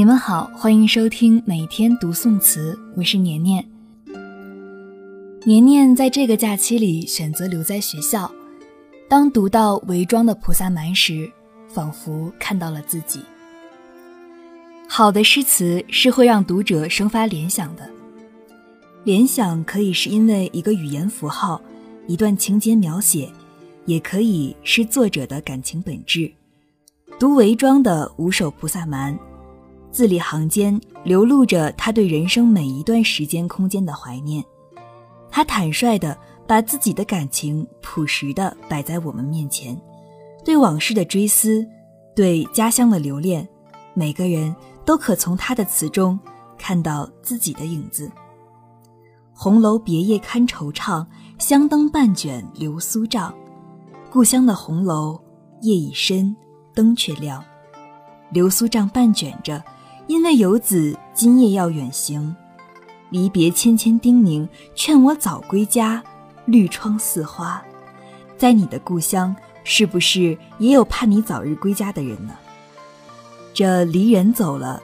你们好，欢迎收听每天读宋词，我是年年。年年在这个假期里选择留在学校，当读到韦庄的《菩萨蛮》时，仿佛看到了自己。好的诗词是会让读者生发联想的，联想可以是因为一个语言符号、一段情节描写，也可以是作者的感情本质。读韦庄的五首《菩萨蛮》。字里行间流露着他对人生每一段时间空间的怀念，他坦率地把自己的感情朴实地摆在我们面前，对往事的追思，对家乡的留恋，每个人都可从他的词中看到自己的影子。红楼别业堪惆怅，香灯半卷流苏帐。故乡的红楼夜已深，灯却亮，流苏帐半卷着。因为游子今夜要远行，离别千千叮咛，劝我早归家。绿窗似花，在你的故乡，是不是也有盼你早日归家的人呢？这离人走了，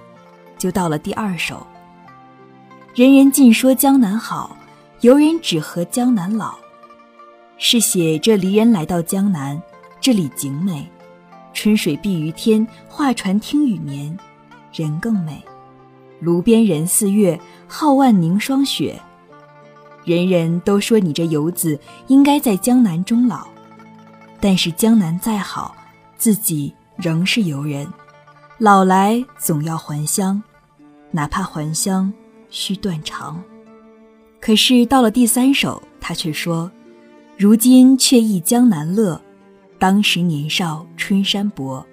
就到了第二首。人人尽说江南好，游人只合江南老。是写这离人来到江南，这里景美，春水碧于天，画船听雨眠。人更美，炉边人似月，皓腕凝霜雪。人人都说你这游子应该在江南终老，但是江南再好，自己仍是游人，老来总要还乡，哪怕还乡须断肠。可是到了第三首，他却说：“如今却忆江南乐，当时年少春山薄。”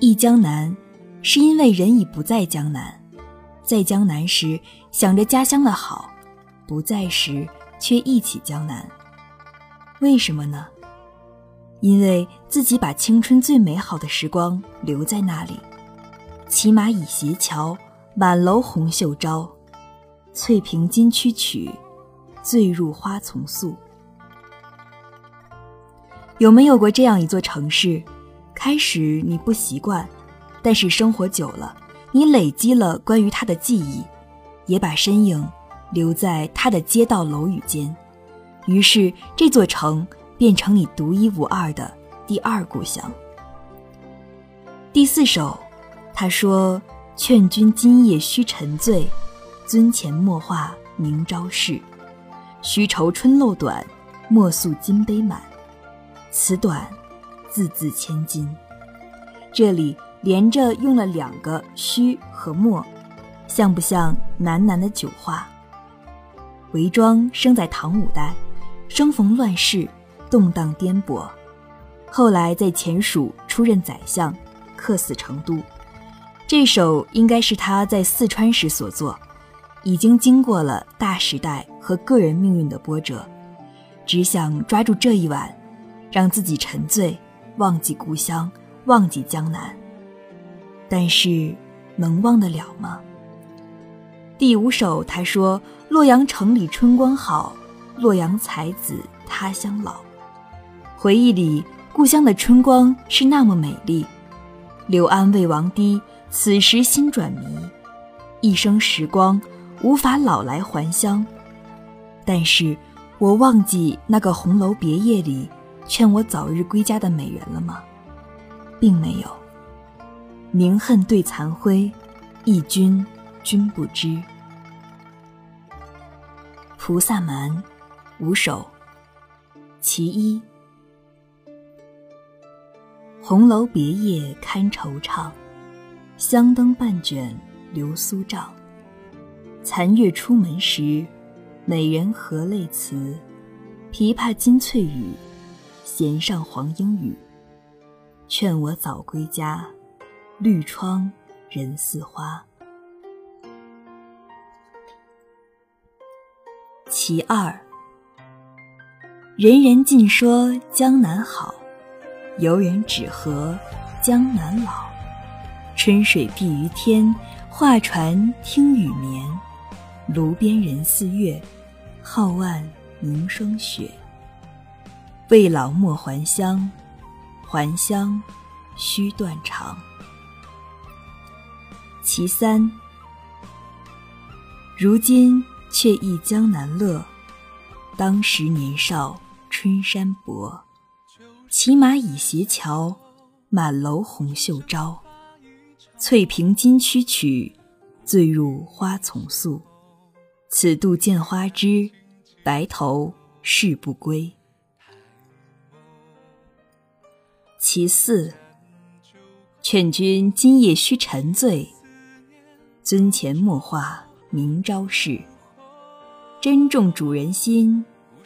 忆江南。是因为人已不在江南，在江南时想着家乡的好，不在时却忆起江南。为什么呢？因为自己把青春最美好的时光留在那里。骑马倚斜桥，满楼红袖招。翠屏金曲曲，醉入花丛宿。有没有过这样一座城市？开始你不习惯。但是生活久了，你累积了关于他的记忆，也把身影留在他的街道楼宇间，于是这座城变成你独一无二的第二故乡。第四首，他说：“劝君今夜须沉醉，尊前莫话明朝事。须愁春漏短，莫诉金杯满。此短，字字千金。”这里。连着用了两个“虚”和“墨”，像不像喃喃的酒话？韦庄生在唐五代，生逢乱世，动荡颠簸，后来在前蜀出任宰相，客死成都。这首应该是他在四川时所作，已经经过了大时代和个人命运的波折，只想抓住这一晚，让自己沉醉，忘记故乡，忘记江南。但是，能忘得了吗？第五首，他说：“洛阳城里春光好，洛阳才子他乡老。”回忆里，故乡的春光是那么美丽。柳安魏王堤，此时心转迷。一生时光，无法老来还乡。但是我忘记那个红楼别夜里劝我早日归家的美人了吗？并没有。明恨对残辉，忆君君不知。菩萨蛮，五首，其一。红楼别夜堪惆怅，香灯半卷流苏帐。残月出门时，美人何泪辞？琵琶金翠羽，弦上黄莺语。劝我早归家。绿窗人似花。其二，人人尽说江南好，游人只合江南老。春水碧于天，画船听雨眠。炉边人似月，皓腕凝霜雪。未老莫还乡，还乡须断肠。其三，如今却忆江南乐，当时年少春山薄。骑马倚斜桥，满楼红袖招。翠屏金曲曲，醉入花丛宿。此度见花枝，白头誓不归。其四，劝君今夜须沉醉，樽前莫话明朝事。珍重主人心，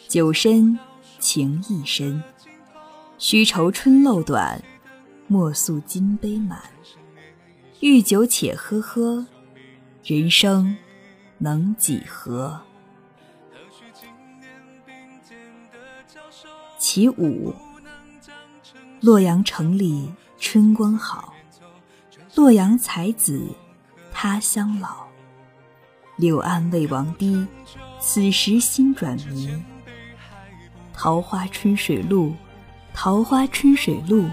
酒深情亦深。须愁春漏短，莫诉金杯满。欲酒且喝喝，人生能几何？其五，洛阳城里春光好，洛阳才子他乡老。柳暗未亡堤，此时心转迷。桃花春水路。桃花春水路，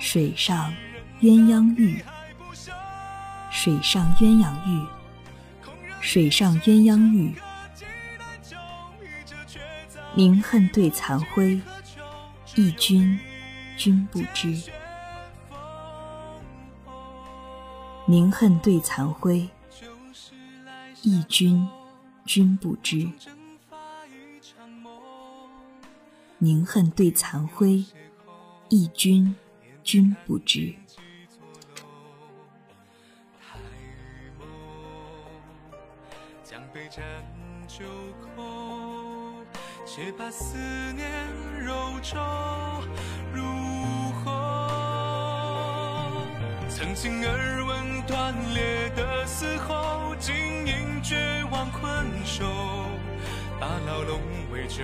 水上鸳鸯浴。水上鸳鸯浴，水上鸳鸯浴。宁恨对残辉，忆君君不知。宁恨对残辉，忆君君不知。宁恨对残辉，忆君君不知。将杯斟酒口，且把思念揉皱曾经耳闻断裂的嘶吼，今因绝望困守。把牢笼围就，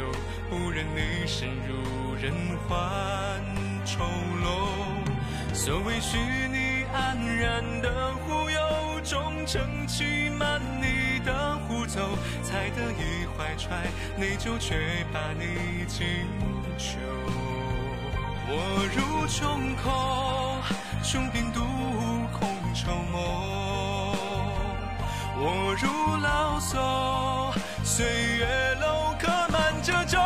不忍你深入人寰丑陋。所谓虚拟安然的忽悠，终成欺瞒你的胡诌。才得以怀揣内疚，却把你尽囚。我如穷寇，穷兵黩武空筹谋。我如老叟，岁月楼刻满褶皱。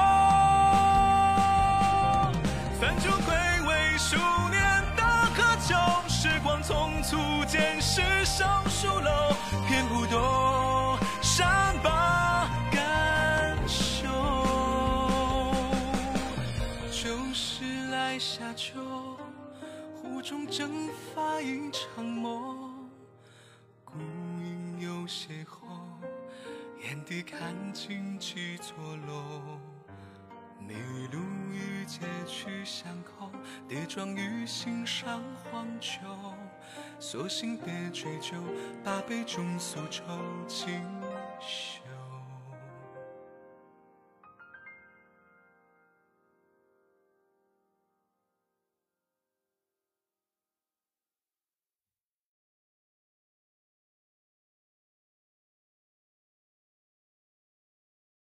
翻出回味数年的渴求，时光匆促，见世上疏漏，偏不懂中蒸发一场梦。孤影有邂逅，眼底看尽几座楼。迷路于街区巷口，跌撞于心上荒丘。索性别追究，把杯中宿愁尽休。